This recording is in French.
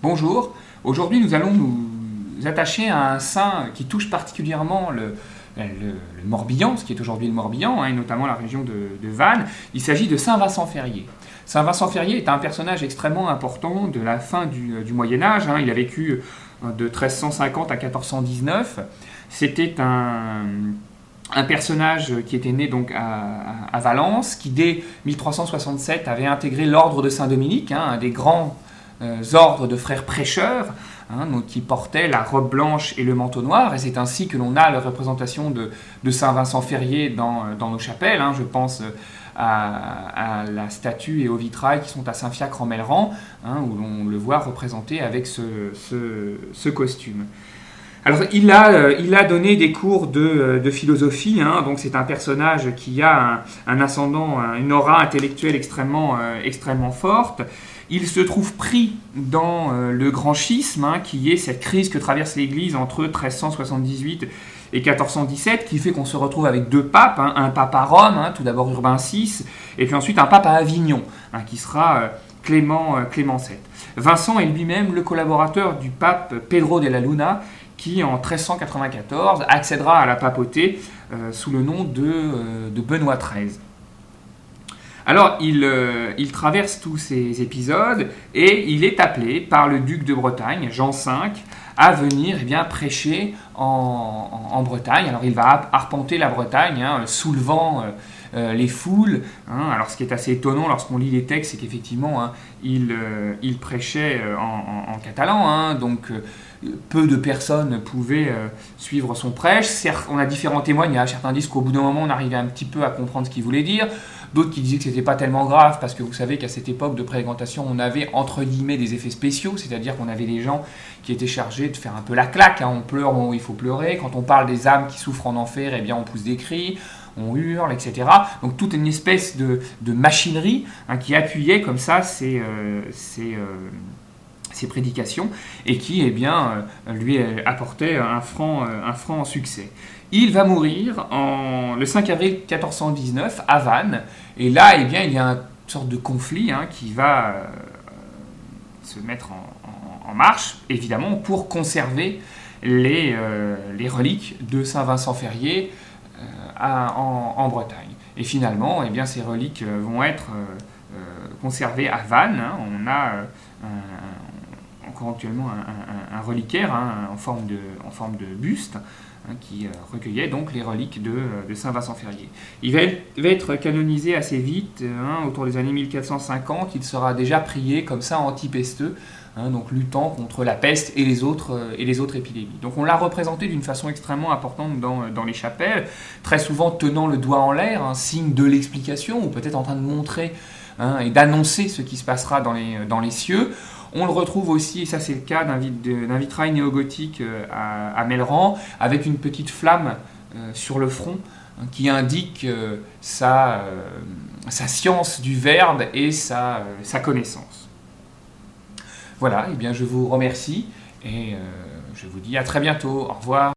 Bonjour, aujourd'hui nous allons nous attacher à un saint qui touche particulièrement le, Morbihan, ce qui est aujourd'hui le Morbihan, hein, et notamment la région de, Vannes. Il s'agit de Saint Vincent Ferrier. Saint Vincent Ferrier est un personnage extrêmement important de la fin du, Moyen Âge. Hein. Il a vécu euh, de 1350 à 1419. C'était un, personnage qui était né donc à, Valence, qui dès 1367 avait intégré l'ordre de Saint-Dominique, hein, un des grands euh, ordres de frères prêcheurs, hein, donc, qui portaient la robe blanche et le manteau noir, et c'est ainsi que l'on a la représentation de, Saint Vincent Ferrier dans, euh, nos chapelles. Hein. je pense euh, à, la statue et au vitrail qui sont à Saint-Fiacre en Melleran, hein, où l'on le voit représenté avec ce, costume. Alors, il a, il a, donné des cours de, philosophie, donc c'est un personnage qui a un, ascendant, une aura intellectuelle extrêmement, extrêmement forte. Il se trouve pris dans euh, le grand schisme, hein, qui est cette crise que traverse l'Église entre 1378 et 1417, qui fait qu'on se retrouve avec deux papes, hein, un pape à Rome, hein, tout d'abord Urbain VI, et puis ensuite un pape à Avignon, qui sera euh, Clément, euh, Clément VII. Vincent est lui-même le collaborateur du pape Pedro de la Luna, qui en 1394 accédera à la papauté sous le nom de, de Benoît XIII. Alors, euh, il, traverse tous ces épisodes et il est appelé par le duc de Bretagne, Jean V, à venir eh prêcher en, Bretagne. Alors, il va arpenter la Bretagne, hein, soulevant euh, euh, les foules. Hein. Alors, ce qui est assez étonnant lorsqu'on lit les textes, c'est qu'effectivement, hein, il, prêchait en, catalan, donc peu de personnes pouvaient suivre son prêche. on a différents témoignages. Certains disent qu'au bout d'un moment, on arrivait un petit peu à comprendre ce qu'il voulait dire. D'autres qui disaient que c'était pas tellement grave parce que vous savez qu'à cette époque de présentation, on avait entre guillemets des effets spéciaux, c'est-à-dire qu'on avait des gens qui étaient chargés de faire un peu la claque. Hein. On pleure où il faut pleurer. Quand on parle des âmes qui souffrent en enfer, eh bien on pousse des cris on hurle, etc. Donc toute une espèce de, machinerie hein, qui appuyait comme ça ces, euh, euh, prédications et qui eh euh, lui apportait un franc, un franc succès. Il va mourir en, le 5 avril 1419 à Vannes. Et là, eh bien, il y a une sorte de conflit hein, qui va se mettre en, marche, évidemment, pour conserver les, les reliques de Saint Vincent Ferrier euh, en, Bretagne. Et finalement, eh bien, ces reliques vont être conservées à Vannes. Hein. On a encore actuellement un, reliquaire hein, en, forme de, buste Hein, qui euh, recueillait donc les reliques de, euh, Saint Vincent Ferrier. Il va être, canonisé assez vite, hein, autour des années 1450. Il sera déjà prié comme ça antipesteux, donc luttant contre la peste et les autres, euh, et les autres épidémies. Donc on l'a représenté d'une façon extrêmement importante dans, les chapelles, très souvent tenant le doigt en l'air, un signe de l'explication, ou peut-être en train de montrer et d'annoncer ce qui se passera dans les cieux. On le retrouve aussi, et ça c'est le cas d'un vitrail néogothique euh, à, Melran, avec une petite flamme euh, sur le front hein, qui indique euh, sa, science du verbe et sa, connaissance. Voilà, et eh bien je vous remercie et je vous dis à très bientôt. Au revoir.